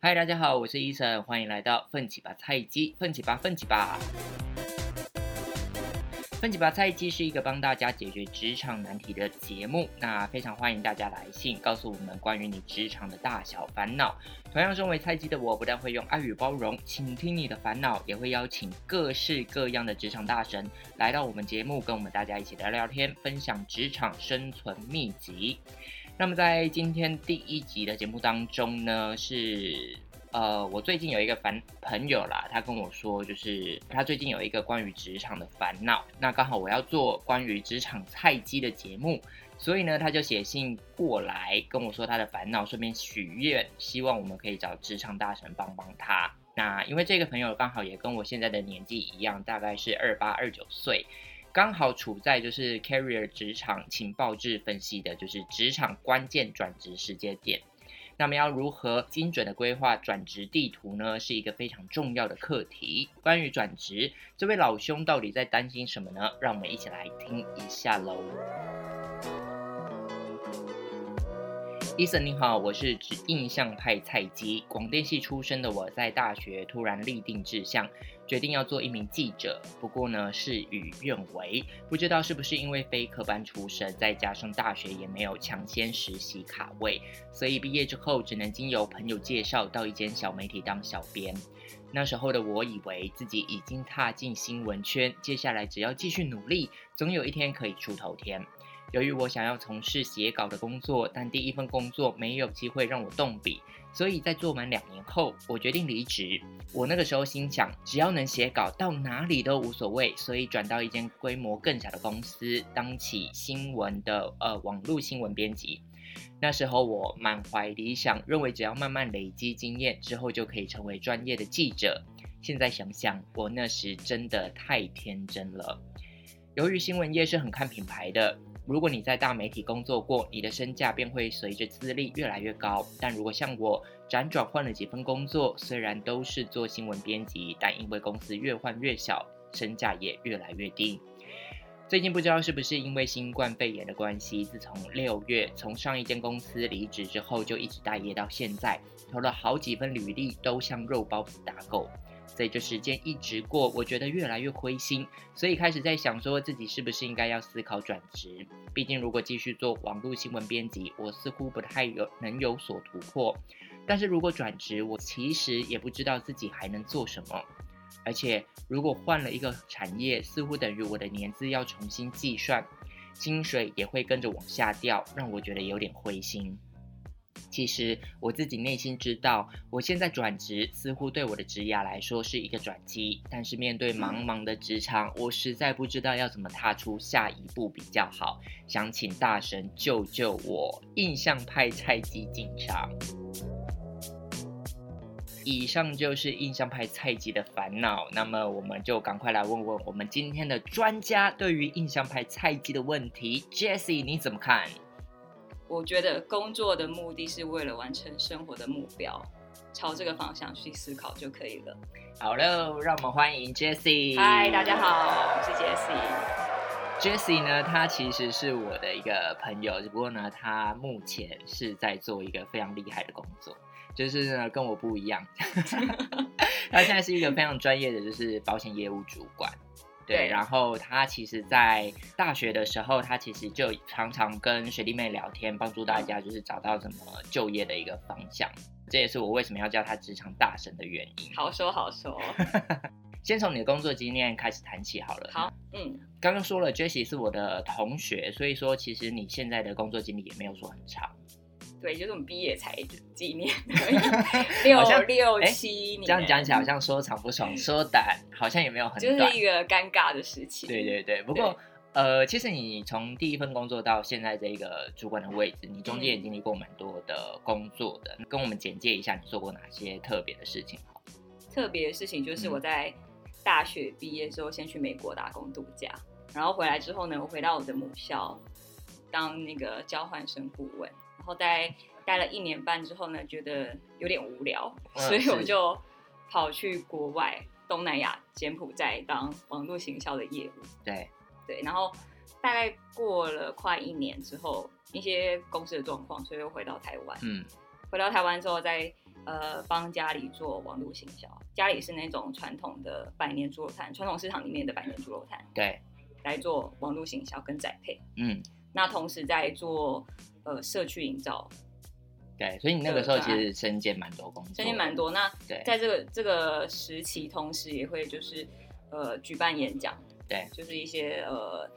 嗨，大家好，我是医生，欢迎来到奋起吧菜鸡，奋起吧，奋起吧。奋起吧菜鸡是一个帮大家解决职场难题的节目，那非常欢迎大家来信告诉我们关于你职场的大小烦恼。同样身为菜鸡的我，不但会用爱与包容倾听你的烦恼，也会邀请各式各样的职场大神来到我们节目，跟我们大家一起聊聊天，分享职场生存秘籍。那么在今天第一集的节目当中呢，是呃，我最近有一个烦朋友啦，他跟我说，就是他最近有一个关于职场的烦恼。那刚好我要做关于职场菜鸡的节目，所以呢，他就写信过来跟我说他的烦恼，顺便许愿，希望我们可以找职场大神帮帮他。那因为这个朋友刚好也跟我现在的年纪一样，大概是二八二九岁。刚好处在就是 career 职场情报制分析的，就是职场关键转职时间点。那么要如何精准的规划转职地图呢？是一个非常重要的课题。关于转职，这位老兄到底在担心什么呢？让我们一起来听一下喽。伊森你好，我是指印象派菜鸡，广电系出身的我在大学突然立定志向。决定要做一名记者，不过呢事与愿违，不知道是不是因为非科班出身，再加上大学也没有抢先实习卡位，所以毕业之后只能经由朋友介绍到一间小媒体当小编。那时候的我以为自己已经踏进新闻圈，接下来只要继续努力，总有一天可以出头天。由于我想要从事写稿的工作，但第一份工作没有机会让我动笔，所以在做满两年后，我决定离职。我那个时候心想，只要能写稿，到哪里都无所谓，所以转到一间规模更小的公司，当起新闻的呃网络新闻编辑。那时候我满怀理想，认为只要慢慢累积经验之后，就可以成为专业的记者。现在想想，我那时真的太天真了。由于新闻业是很看品牌的。如果你在大媒体工作过，你的身价便会随着资历越来越高。但如果像我辗转换了几份工作，虽然都是做新闻编辑，但因为公司越换越小，身价也越来越低。最近不知道是不是因为新冠肺炎的关系，自从六月从上一间公司离职之后，就一直待业到现在，投了好几份履历，都像肉包子打狗。随着时间一直过，我觉得越来越灰心，所以开始在想，说自己是不是应该要思考转职。毕竟，如果继续做网络新闻编辑，我似乎不太有能有所突破。但是如果转职，我其实也不知道自己还能做什么。而且，如果换了一个产业，似乎等于我的年资要重新计算，薪水也会跟着往下掉，让我觉得有点灰心。其实我自己内心知道，我现在转职似乎对我的职涯来说是一个转机，但是面对茫茫的职场，我实在不知道要怎么踏出下一步比较好。想请大神救救我！印象派菜鸡进场。以上就是印象派菜鸡的烦恼，那么我们就赶快来问问我们今天的专家，对于印象派菜鸡的问题，Jessie 你怎么看？我觉得工作的目的是为了完成生活的目标，朝这个方向去思考就可以了。好喽，让我们欢迎 Jessie。嗨，大家好，我是 Jessie。Jessie 呢，他其实是我的一个朋友，只不过呢，他目前是在做一个非常厉害的工作，就是呢跟我不一样。他现在是一个非常专业的，就是保险业务主管。对，然后他其实，在大学的时候，他其实就常常跟学弟妹聊天，帮助大家就是找到怎么就业的一个方向。这也是我为什么要叫他职场大神的原因。好说好说，先从你的工作经验开始谈起好了。好，嗯，刚刚说了，Jessie 是我的同学，所以说其实你现在的工作经历也没有说很长。对，就是我们毕业才几年，六六七年。这样讲起来好像说长不长，说短好像也没有很短，就是一个尴尬的事情。对对对，不过呃，其实你从第一份工作到现在这个主管的位置，你中间也经历过蛮多的工作的，跟我们简介一下你做过哪些特别的事情。特别的事情就是我在大学毕业之后，先去美国打工度假，然后回来之后呢，我回到我的母校当那个交换生顾问。然后待待了一年半之后呢，觉得有点无聊，所以我就跑去国外东南亚柬埔寨当网络行销的业务。对对，然后大概过了快一年之后，一些公司的状况，所以又回到台湾。嗯，回到台湾之后再呃帮家里做网络行销，家里是那种传统的百年猪肉摊，传统市场里面的百年猪肉摊，对，来做网络行销跟宅配。嗯，那同时在做呃社区营造，对，所以你那个时候其实身兼蛮多工作，身兼蛮多。那对，在这个这个时期，同时也会就是呃举办演讲，对，就是一些呃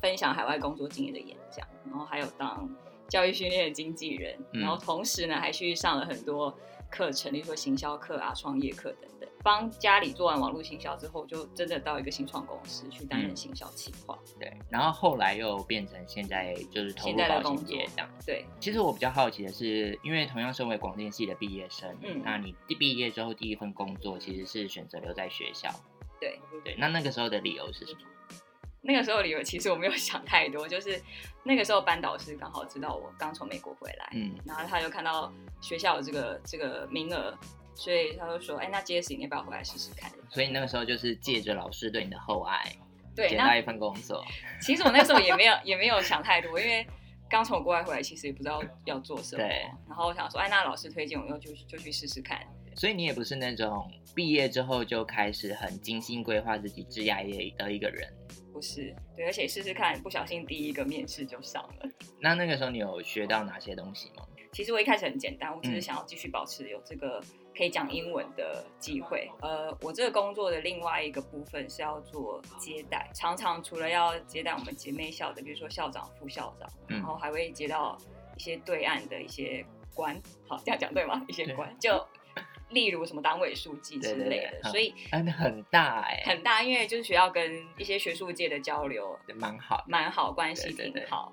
分享海外工作经验的演讲，然后还有当教育训练的经纪人，嗯然后同时呢还去上了很多课程，例如说行销课啊、创业课等等。帮家里做完网络行销之后，就真的到一个新创公司去担任嗯行销企划。对，然后后来又变成现在就是投入现在的保险工作业这样。对，其实我比较好奇的是，因为同样身为广电系的毕业生，嗯那你毕业之后第一份工作其实是选择留在学校，对对，那那个时候的理由是什么？那个时候理由其实我没有 想太多，就是那个时候班导师刚好知道我刚从美国回来，嗯，然后他就看到学校有这个这个名额，所以他就说，哎，那 Jesse 你要不要回来试试看？所以那个时候就是借着老师对你的厚爱，对，到一份工作，其实我那时候也没有也没有想太多，因为刚从国外回来，其实也不知道要做什么。对然后我想说，哎，那老师推荐我，就就去试试看。所以你也不是那种毕业之后就开始很精心规划自己职业的一个人。不是，对，而且试试看，不小心第一个面试就上了。那那个时候你有学到哪些东西吗？其实我一开始很简单，我只是嗯想要继续保持有这个可以讲英文的机会。呃，我这个工作的另外一个部分是要做接待，常常除了要接待我们姐妹校的，比如说校长、副校长，嗯然后还会接到一些对岸的一些官，好这样讲对吗？一些官，就例如什么党委书记之类的，所以嗯，很大哎、很大，因为就是学校跟一些学术界的交流蛮好。蛮好，关系挺好。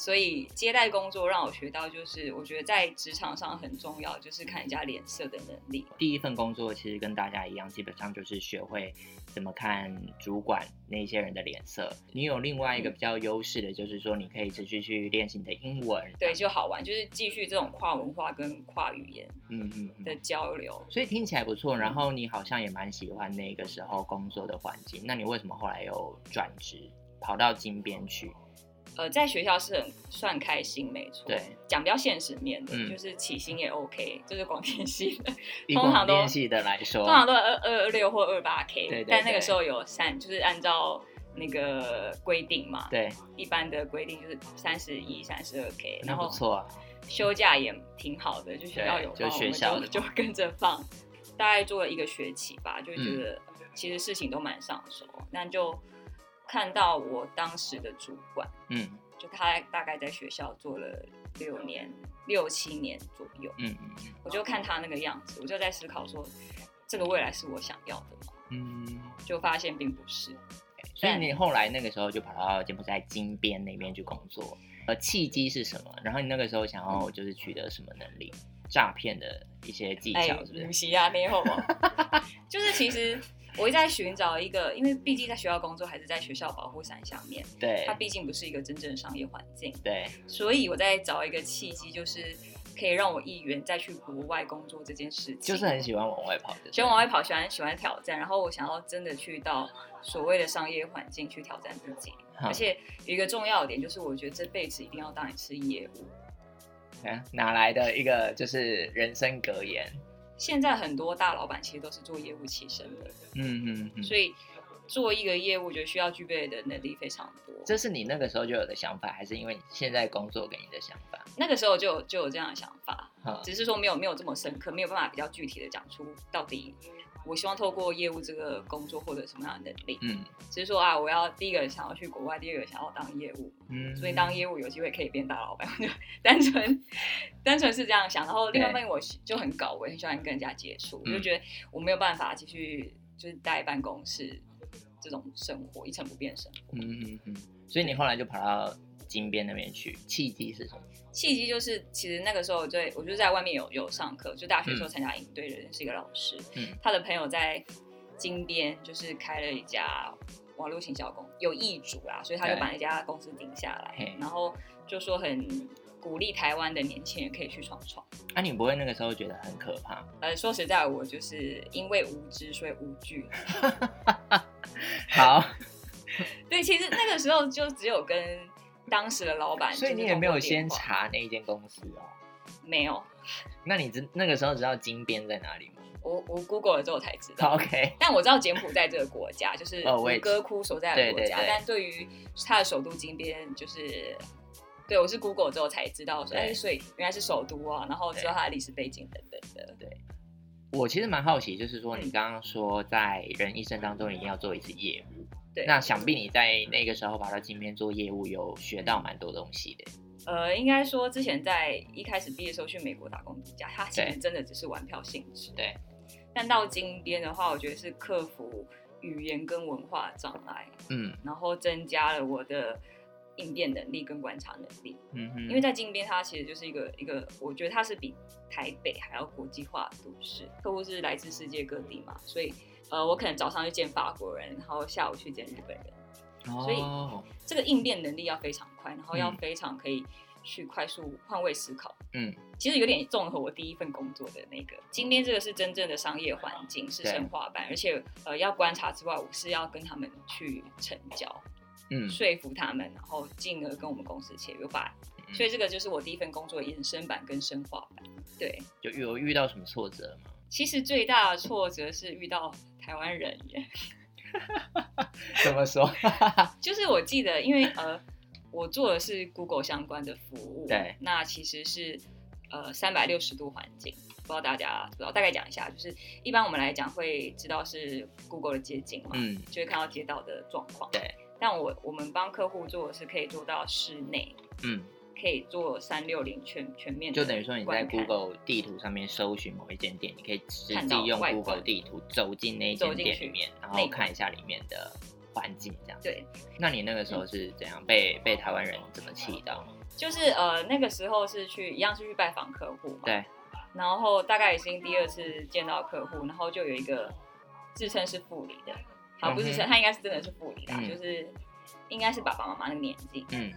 所以接待工作让我学到，就是我觉得在职场上很重要，就是看人家脸色的能力。第一份工作其实跟大家一样，基本上就是学会怎么看主管那些人的脸色。你有另外一个嗯比较优势的，就是说你可以持续去练习你的英文。对，就好玩，就是继续这种跨文化跟跨语言嗯嗯的嗯。交流。所以听起来不错，然后你好像也蛮喜欢那个时候工作的环境。那你为什么后来又转职跑到金边去？呃，在学校是很算开心，没错。对，讲比较现实面的，嗯就是起薪也 OK，就是广电系的，通常都广电系的来说通，常都二二六或二八 K，对对但那个时候有三，就是按照那个规定嘛，对，一般的规定就是三十一、三十二 K，然后不错啊。休假也挺好的，就学校有对就，学校的我们就 就跟着放，大概做了一个学期吧，就嗯觉得其实事情都蛮上手，那就看到我当时的主管，嗯就他大概在学校做了六年、六七年左右，嗯嗯我就看他那个样子，我就在思考说，这个未来是我想要的吗？嗯。就发现并不是。所以你后来那个时候就跑到柬埔寨金边那边去工作，呃，契机是什么？然后你那个时候想要就是取得什么能力？诈骗的一些技哎巧是不是？不是啊，没有哦，就是其实我一直在寻找一个，因为毕竟在学校工作还是在学校保护伞下面，对它毕竟不是一个真正的商业环境，对，所以我在找一个契机，就是可以让我一员再去国外工作这件事情。就是很喜欢往外跑的，喜欢往外跑，喜欢喜欢挑战，然后我想要真的去到所谓的商业环境去挑战自己，好而且有一个重要的点就是，我觉得这辈子一定要当一次业务。啊哪来的一个就是人生格言？现在很多大老板其实都是做业务起身的，嗯嗯嗯，所以做一个业务，我觉得需要具备的能力非常多。这是你那个时候就有的想法，还是因为你现在工作给你的想法？那个时候就有就有这样的想法，哈，只是说没有没有这么深刻，没有办法比较具体的讲出到底我希望透过业务这个工作获得什么样的能力。嗯只是说啊，我要第一个想要去国外，第二个想要当业务，嗯，所以当业务有机会可以变大老板，我 就单纯单纯是这样想。然后另外一方面我就很搞，我也很喜欢跟人家接触，我就嗯觉得我没有办法继续就是待办公室这种生活一成不变的生活。嗯嗯嗯，所以你后来就跑到金边那边去，契机是什么？契机就是，其实那个时候对我就在外面有有上课，就大学的时候参加营队的人是一个老师，嗯他的朋友在金边就是开了一家网络行销公有易主啦，所以他就把那家公司顶下来，然后就说很鼓励台湾的年轻人可以去闯闯。啊，你不会那个时候觉得很可怕？呃，说实在，我就是因为无知所以无惧。好，对，其实那个时候就只有跟当时的老板，所以你也没有先查那一间公司哦。没有，那你知那个时候知道金边在哪里吗我我 Google 了之后才知道。？OK，但我知道柬埔寨这个国家就是吴哥窟所在的国家，对对对但对于它的首都金边，就是对我是 Google 之后才知道哎，所以原来是首都啊，然后知道它的历史背景等等的。我其实蛮好奇，就是说嗯你刚刚说在人一生当中一定要做一次业务，对，那想必你在那个时候跑到金边做业务，有学到蛮多东西的。呃，应该说之前在一开始毕业的时候去美国打工度假，它其对实真的只是玩票性质。对，但到金边的话，我觉得是克服语言跟文化障碍，嗯然后增加了我的应变能力跟观察能力。嗯哼，因为在金边，它其实就是一个一个，我觉得它是比台北还要国际化的都市，客户是来自世界各地嘛，所以呃，我可能早上去见法国人，然后下午去见日本人，所以哦。这个应变能力要非常快，然后要嗯。非常可以去快速换位思考。嗯。其实有点综合我第一份工作的那个，金边这个是真正的商业环境，是生化版，而且呃要观察之外，我是要跟他们去成交，嗯，说服他们，然后进而跟我们公司签约吧。嗯所以这个就是我第一份工作的延伸版跟深化版。对，有有遇到什么挫折吗？其实最大的挫折是遇到台湾人耶，怎么说？就是我记得，因为呃，我做的是 Google 相关的服务，对，那其实是呃三百六十度环境，不知道大家知道？大概讲一下，就是一般我们来讲会知道是 Google 的街景嘛，嗯，就会看到街道的状况。对，但我我们帮客户做的是可以做到室内，嗯，可以做三六零全全面的就等于说你在 Google 地图上面搜寻某一间店，你可以实看到际用 Google 地图走进那一间店里面，然后看一下里面的环境，这样。对，那你那个时候是怎样被被台湾人怎么气到？就是呃那个时候是去一样是去拜访客户嘛，对，然后大概已经第二次见到客户，然后就有一个自称是副理的，好不是称，嗯哼他应该是真的是护理啦，嗯。就是应该是爸爸妈妈的年纪，嗯。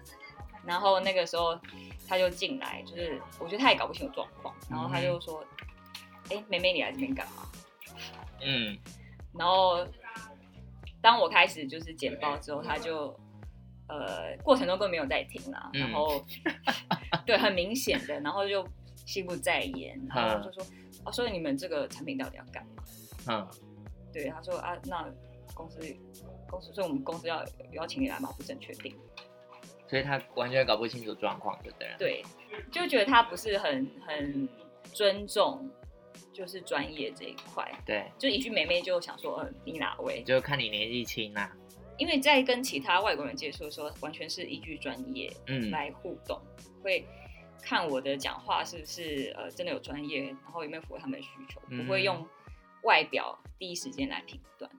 然后那个时候他就进来，就是我觉得他也搞不清楚状况，然后他就说，哎、妹妹你来这边干嘛？嗯。然后当我开始就是简报之后，他就呃过程中根本没有在听啦，嗯然后 对很明显的，然后就心不在焉，然后就说哦，所以你们这个产品到底要干嘛？嗯，对，他说啊，那公司公司，所以我们公司要邀请你来嘛？不是很确定。所以他完全搞不清楚状况，对不对？对，就觉得他不是很很尊重，就是专业这一块。对，就一句妹妹就想说，呃，你哪位？就看你年纪轻啦。因为在跟其他外国人接触的时候，完全是依据专业嗯来互动，会看我的讲话是不是呃真的有专业，然后有没有符合他们的需求，嗯不会用外表第一时间来评断。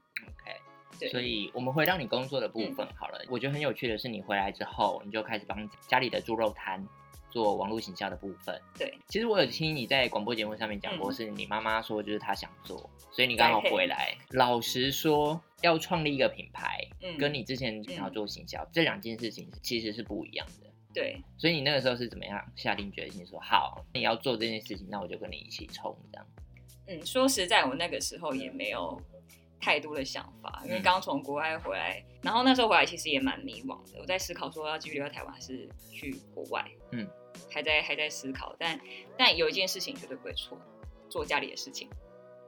所以我们回到你工作的部分好了。我觉得很有趣的是，你回来之后，你就开始帮家里的猪肉摊做网络行销的部分。对，其实我有听你在广播节目上面讲过，嗯是你妈妈说就是她想做，所以你刚好回来。老实说，要创立一个品牌，嗯跟你之前想要做行销、这两件事情其实是不一样的。对，所以你那个时候是怎么样下定决心说好，你要做这件事情，那我就跟你一起冲这样？嗯，说实在，我那个时候也没有太多的想法，因为嗯刚从国外回来，然后那时候回来其实也蛮迷惘的。我在思考说要继续留在台湾还是去国外，嗯，还在还在思考。但但有一件事情绝对不会错，做家里的事情。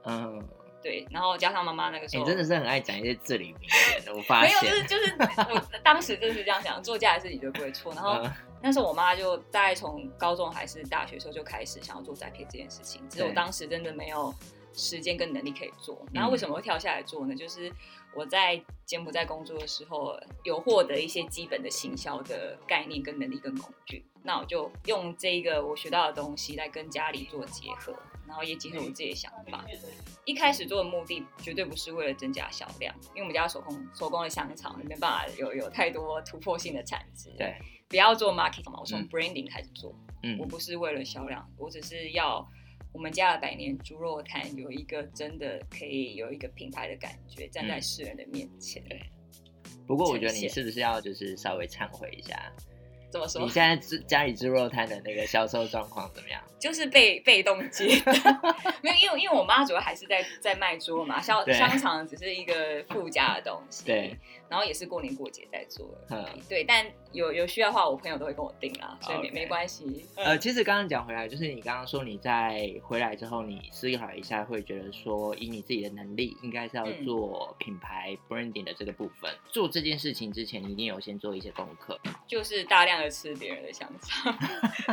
嗯，对，然后加上妈妈那个时候，你真的是很爱讲一些至理名言，我发现没有，就是就是我当时就是这样想，做家里的事情就不会错。然后嗯那时候我妈就大概从高中还是大学时候就开始想要做栽培这件事情，只是我当时真的没有时间跟能力可以做。嗯然后为什么会跳下来做呢？就是我在柬埔寨工作的时候，有获得一些基本的行销的概念跟能力跟工具，那我就用这个我学到的东西来跟家里做结合，然后也结合我自己的想法。一开始做的目的绝对不是为了增加销量，因为我们家手工手工的香肠没办法有有太多突破性的产值。对，不要做 marketing 嘛，我从嗯 branding 开始做，嗯我不是为了销量，我只是要我们家的百年猪肉摊有一个真的可以有一个品牌的感觉，站在嗯世人的面前。不过我觉得你是不是要就是稍微忏悔一下？怎么说你？现在猪家里猪肉摊的那个销售状况怎么样？就是被被动接，没有，因为因为我妈主要还是在在卖猪肉嘛，香对香肠只是一个附加的东西，对，然后也是过年过节在做对，但有有需要的话，我朋友都会跟我订啦，所以没没关系。呃，其实刚刚讲回来，就是你刚刚说你在回来之后，你思考一下，会觉得说，以你自己的能力，应该是要嗯做品牌 branding 的这个部分。做这件事情之前，你一定有先做一些功课。就是大量的吃别人的香肠，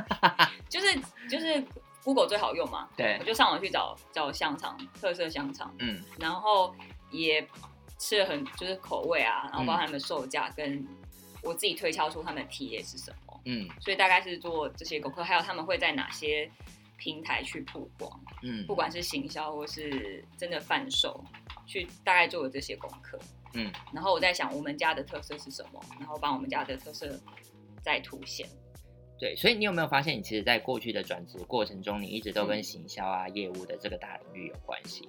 就是就是 Google 最好用嘛，对我，就上网去找找香肠特色香肠，嗯然后也吃了很就是口味啊，然后包含他们的售价跟我自己推敲出他们的 TA 是什么，嗯所以大概是做这些功课，还有他们会在哪些平台去曝光，嗯不管是行销或是真的贩售，去大概做了这些功课。嗯，然后我在想我们家的特色是什么，然后把我们家的特色再凸显。对。所以你有没有发现，你其实，在过去的转职过程中，你一直都跟嗯行销啊、业务的这个大领域有关系？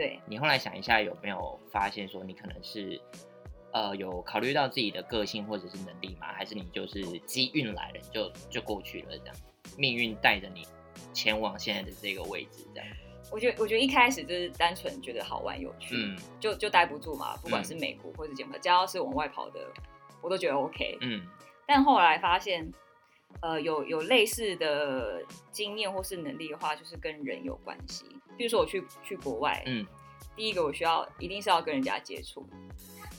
对，你后来想一下，有没有发现说，你可能是呃有考虑到自己的个性或者是能力吗？还是你就是机运来了，就就过去了这样？命运带着你前往现在的这个位置，这样？我觉得我觉得一开始就是单纯觉得好玩有趣，嗯就就待不住嘛，不管是美国或是柬埔寨，只要是往外跑的，我都觉得 OK。嗯但后来发现，呃，有有类似的经验或是能力的话，就是跟人有关系。比如说我去去国外，嗯第一个我需要一定是要跟人家接触，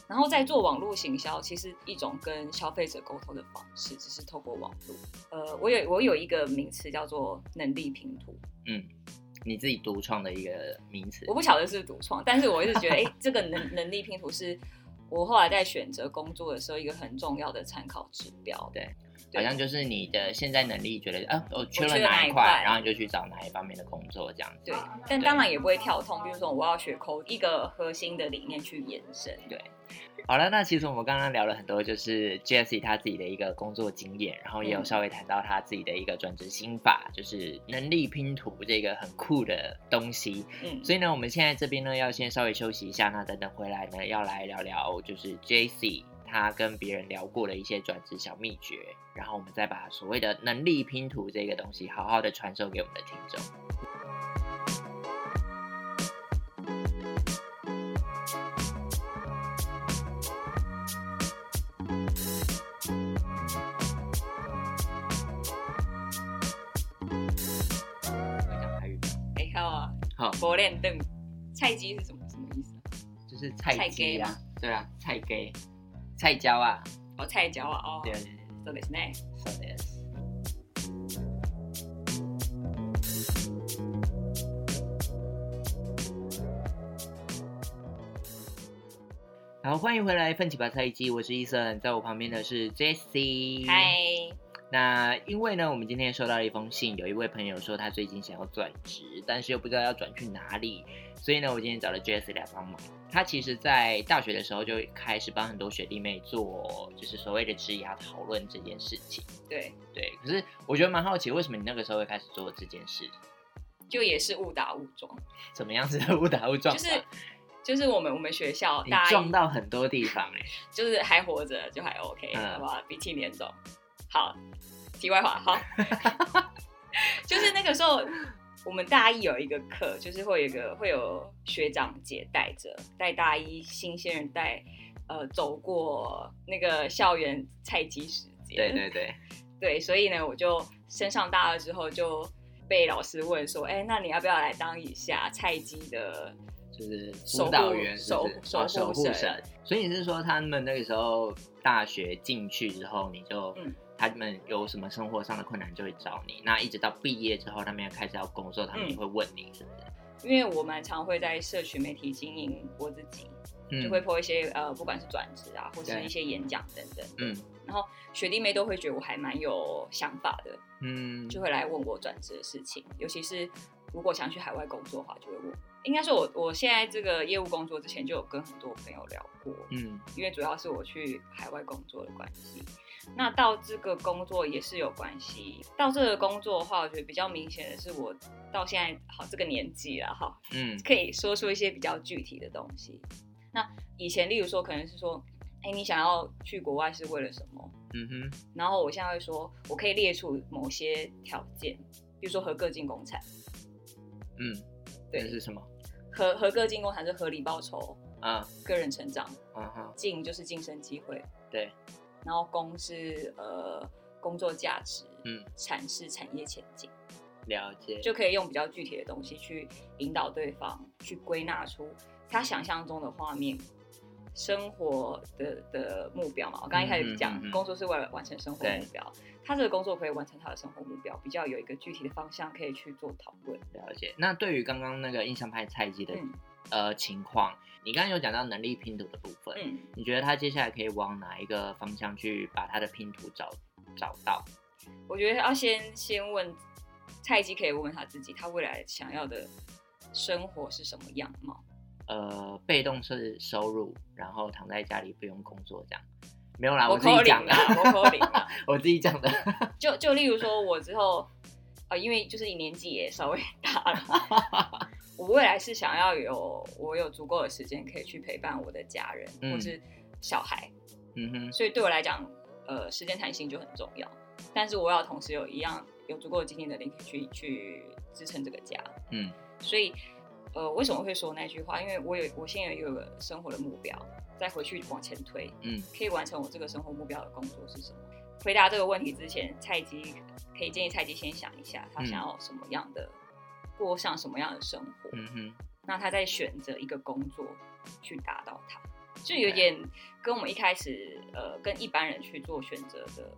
然后在做网络行销，其实一种跟消费者沟通的方式，只是透过网络。呃，我有我有一个名词叫做能力拼图，嗯，你自己独创的一个名词我。不晓得是独创，但是我一直觉得，哎、这个能能力拼图是我后来在选择工作的时候一个很重要的参考指标。对对好像就是你的现在能力，觉得啊，我缺了哪一块，然后你就去找哪一方面的工作，这样子。对，但当然也不会跳通，比如说我要学抠一个核心的理念去延伸。对好了，那其实我们刚刚聊了很多，就是 Jessie 他自己的一个工作经验，然后也有嗯稍微谈到他自己的一个转职心法，就是能力拼图这个很酷的东西。嗯，所以呢，我们现在这边呢要先稍微休息一下，那等等回来呢要来聊聊，就是 Jessie 他跟别人聊过的一些转职小秘诀，然后我们再把所谓的能力拼图这个东西好好的传授给我们的听众。会讲台语吗？哎、好啊，好，佛练凳，菜鸡是什么什么意思啊？就是菜菜鸡啊，对啊，菜鸡，菜椒啊，哦，菜椒啊，哦，对对そうですね。对，そうです。好，欢迎回来，奋起吧菜鸡，我是医生，在我旁边的是 Jessie。嗨， 那因为呢，我们今天收到了一封信，有一位朋友说他最近想要转职，但是又不知道要转去哪里，所以呢，我今天找了 Jessie 来帮忙。他其实，在大学的时候就开始帮很多学弟妹做，就是所谓的职涯讨论这件事情。对，对，可是我觉得蛮好奇，为什么你那个时候会开始做这件事？就也是误打误撞，怎么样子的误打误撞？就是就是我们我们学校你大一撞到很多地方哎、就是还活着就还 OK，、嗯好不好？鼻涕脸肿。好，题外话，好，就是那个时候我们大一有一个课，就是会有一个会有学长姐带着带大一新鲜人带呃走过那个校园菜鸡时间，对对对，对，所以呢，我就升上大二之后就被老师问说，哎、那你要不要来当一下菜鸡的？就是辅导员守哦守守护神。所以你是说他们那个时候大学进去之后，你就、嗯他们有什么生活上的困难就会找你，那一直到毕业之后，他们要开始要工作，他们也嗯会问你，是不是？因为我蛮常会在社群媒体经营我自己，嗯就会 po 一些呃，不管是转职啊，或是一些演讲等等。嗯然后学弟妹都会觉得我还蛮有想法的，嗯，就会来问我转职的事情，尤其是如果想去海外工作的话，就会问。应该说我我现在这个业务工作之前就有跟很多朋友聊过，嗯因为主要是我去海外工作的关系。那到这个工作也是有关系。到这个工作的话，我觉得比较明显的是，我到现在好这个年纪了哈，嗯可以说出一些比较具体的东西。那以前，例如说，可能是说哎，你想要去国外是为了什么？嗯哼，然后我现在会说，我可以列出某些条件，比如说合格进工厂，嗯，对这是什么？合合格进工厂是合理报酬、啊，个人成长，嗯哼，进就是晋升机会，对，然后工是呃工作价值，嗯，产是产业前景，了解，就可以用比较具体的东西去引导对方去归纳出他想象中的画面。生活的的目标嘛，我刚刚一开始讲，嗯嗯嗯嗯工作是为了完成生活目标。他这个工作可以完成他的生活目标，比较有一个具体的方向可以去做讨论。了解。那对于刚刚那个印象派菜鸡的、嗯呃情况，你刚刚有讲到能力拼图的部分，嗯，你觉得他接下来可以往哪一个方向去把他的拼图找找到？我觉得要先先问蔡鸡，可以问问他自己，他未来想要的生活是什么样貌？呃，被动是收入，然后躺在家里不用工作这样。没有啦，我我自己讲的，啊，我自己讲的。就就例如说，我之后呃，因为就是你年纪也稍微大了，我未来是想要有我有足够的时间可以去陪伴我的家人、嗯或是小孩，嗯哼，所以对我来讲，呃，时间弹性就很重要。但是我要同时有一样有足够的经济能力去去支撑这个家，嗯所以呃，为什么会说那句话？因为我有我现在有一个生活的目标，再回去往前推，嗯可以完成我这个生活目标的工作是什么？回答这个问题之前，菜鸡可以建议菜鸡先想一下，他想要什么样的、过上什么样的生活，嗯哼，那他再选择一个工作去达到他，就有点跟我们一开始呃跟一般人去做选择的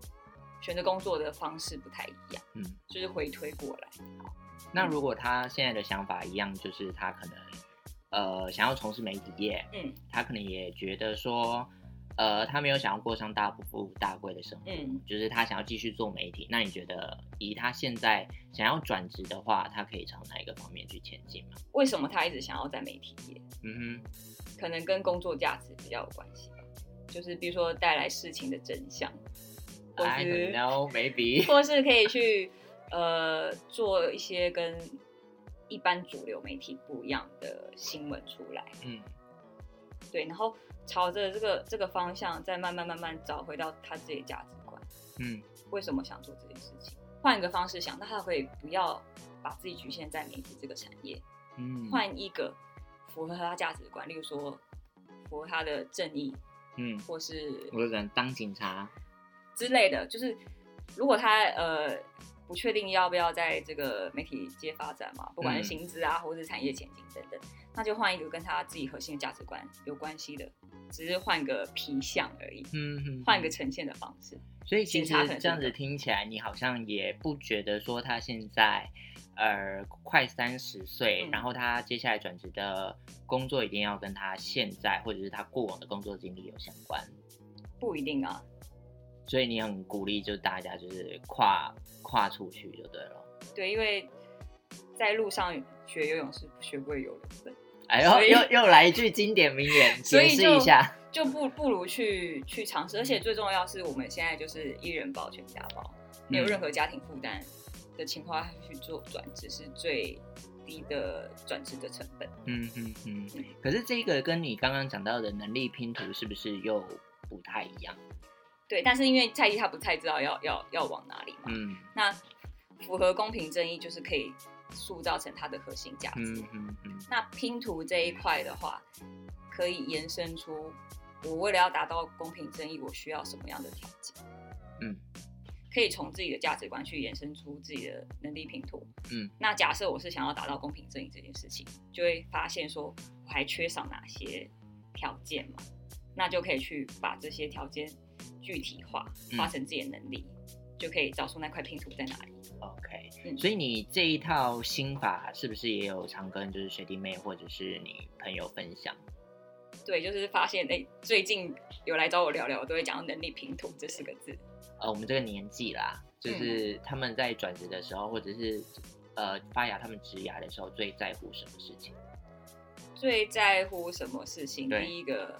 选择工作的方式不太一样，嗯。就是回推过来。那如果他现在的想法一样，就是他可能呃想要从事媒体业，嗯他可能也觉得说，呃，他没有想要过上大富大贵的生活，嗯，就是他想要继续做媒体。那你觉得以他现在想要转职的话，他可以朝哪一个方面去前进吗？为什么他一直想要在媒体业？嗯哼可能跟工作价值比较有关系吧，就是比如说带来事情的真相，，I know, maybe。或是可以去呃做一些跟一般主流媒体不一样的新闻出来，嗯对，然后朝着这个这个方向再慢慢慢慢找回到他自己的价值观，嗯。为什么想做这件事情？换一个方式想，那他会不要把自己局限在媒体这个产业，嗯，换一个符合他价值观，例如说符合他的正义，嗯，或是我可能当警察。之类的，就是如果他呃不确定要不要在这个媒体界发展嘛，不管是嗯薪资啊，或是产业前景等等，那就换一个跟他自己核心的价值观有关系的，只是换个皮相而已，嗯哼，换一个呈现的方式。所以其实这样子这个听起来，你好像也不觉得说他现在呃快三十岁，嗯然后他接下来转职的工作一定要跟他现在或者是他过往的工作经历有相关。不一定啊，所以你很鼓励，就大家就是跨跨出去就对了。对，因为在路上学游泳是学不会游泳的，哎呦，又又来一句经典名言，解释所以就一下。就不不如去去尝试，而且最重要是我们现在就是一人保全家保，没有嗯任何家庭负担的情况下去做转职是最低的转职的成本。嗯嗯嗯。可是这个跟你刚刚讲到的能力拼图是不是又不太一样？对，但是因为蔡依他不太知道要要要往哪里嘛，嗯那符合公平正义就是可以塑造成它的核心价值。嗯嗯嗯那拼图这一块的话，可以延伸出我为了要达到公平正义，我需要什么样的条件？嗯，可以从自己的价值观去延伸出自己的能力拼图。嗯，那假设我是想要达到公平正义这件事情，就会发现说我还缺少哪些条件嘛，那就可以去把这些条件具体化，嗯化成自己的能力，就可以找出那块拼图在哪里。，OK。嗯所以你这一套心法是不是也有常跟就是学弟妹或者是你朋友分享？对，就是发现哎、最近有来找我聊聊，我都会讲到能力拼图这四个字。呃，我们这个年纪啦，嗯就是他们在转职的时候，或者是呃发芽他们职涯的时候，最在乎什么事情？最在乎什么事情？第一个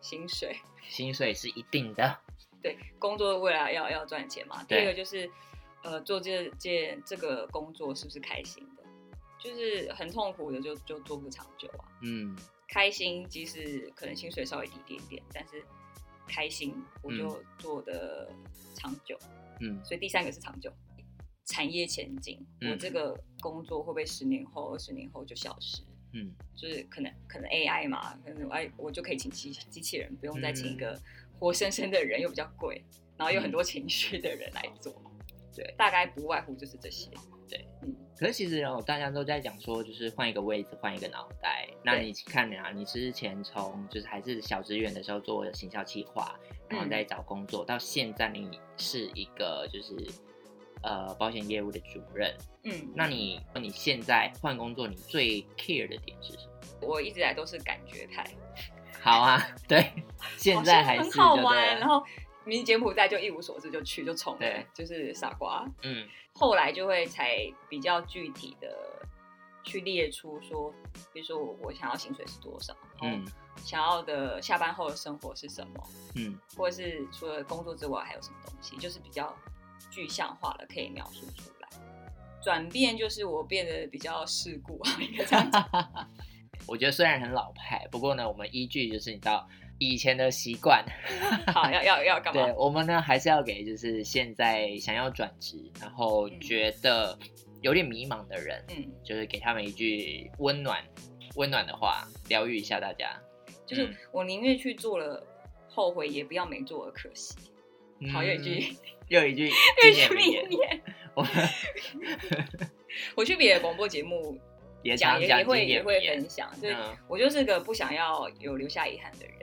薪水，薪水是一定的，对，工作未来要要赚钱嘛。第对二个就是，呃，做这件这个工作是不是开心的？就是很痛苦的就就做不长久啊。嗯开心即使可能薪水稍微低一点点，但是开心，我就做的长久。嗯所以第三个是长久，产业前景，嗯我这个工作会不会十年后、二十年后就消失？嗯就是可能可能 AI 嘛，可能哎我就可以请机机器人，不用再请一嗯个活生生的人，又比较贵，然后有很多情绪的人来做。对大概不外乎就是这些。对，嗯，可是其实哦，大家都在讲说，就是换一个位置，换一个脑袋。那对你看啊，你之前从就是还是小职员的时候做行销企划，然后嗯再找工作，到现在你是一个就是呃保险业务的主任。嗯，那你你现在换工作，你最 care 的点是什么？我一直以来都是感觉派，好啊，对，现在还是好很好玩，然后明柬埔寨就一无所知就去就冲了对，就是傻瓜。嗯后来就会才比较具体的去列出说，比如说我我想要薪水是多少，嗯想要的下班后的生活是什么，嗯或者是除了工作之外还有什么东西，就是比较具象化的可以描述出来。转变就是我变得比较世故啊，应该这样讲。我觉得虽然很老派，不过呢，我们依据就是你到以前的习惯，好，要要要干 嘛对？我们呢还是要给就是现在想要转职，然后嗯觉得有点迷茫的人，嗯，就是给他们一句温暖温暖的话，疗愈一下大家。就是嗯我宁愿去做了后悔，也不要没做而可惜。好，又一句嗯，又一句 又经一句名言，我 我去别的广播节目也讲也也会也会分享，对嗯。我就是个不想要有留下遗憾的人。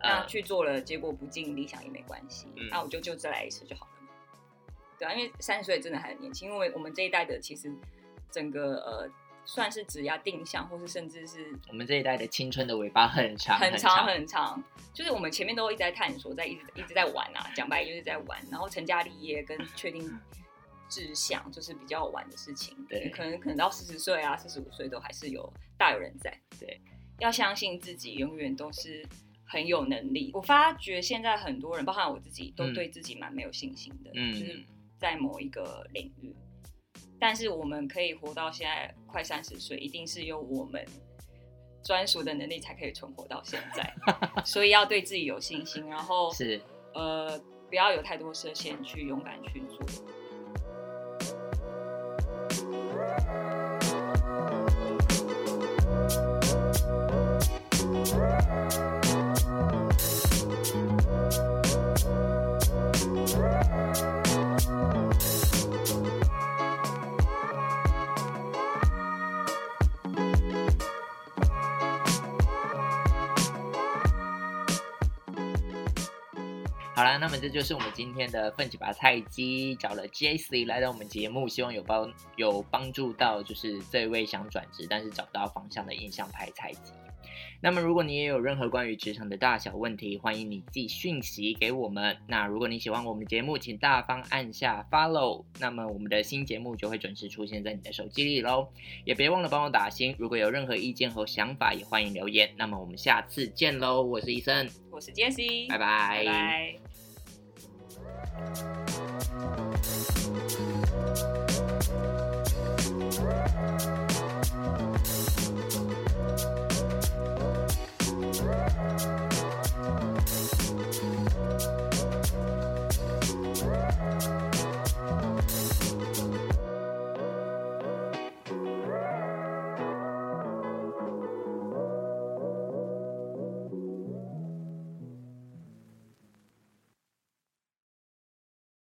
那嗯去做了，结果不尽理想也没关系，嗯。那我就就再来一次就好了嘛。对啊，因为三十岁真的还很年轻，因为我们这一代的其实整个呃算是指压定向，或是甚至是我们这一代的青春的尾巴很长很长长很长，就是我们前面都一直在探索，在一直一直在玩啊，讲白了就是在玩，然后成家立业跟确定志向就是比较晚的事情，对可能可能到四十岁啊、四十五岁都还是有大有人在，对，要相信自己，永远都是很有能力。我发觉现在很多人，包含我自己，都嗯对自己蛮没有信心的，嗯就是在某一个领域。但是我们可以活到现在快三十岁，一定是有我们专属的能力才可以存活到现在。所以要对自己有信心，然后是呃不要有太多设限，去勇敢去做。那么这就是我们今天的奋起吧菜鸡，找了 J.C. 来到我们节目，希望有帮有帮助到就是这位想转职但是找不到方向的印象派菜鸡。那么如果你也有任何关于职场的大小问题，欢迎你寄讯息给我们。那如果你喜欢我们节目，请大方按下 follow，那么我们的新节目就会准时出现在你的手机里喽。也别忘了帮我打星，如果有任何意见和想法，也欢迎留言。那么我们下次见喽，我是医生，我是 Jessie，拜拜拜拜 Música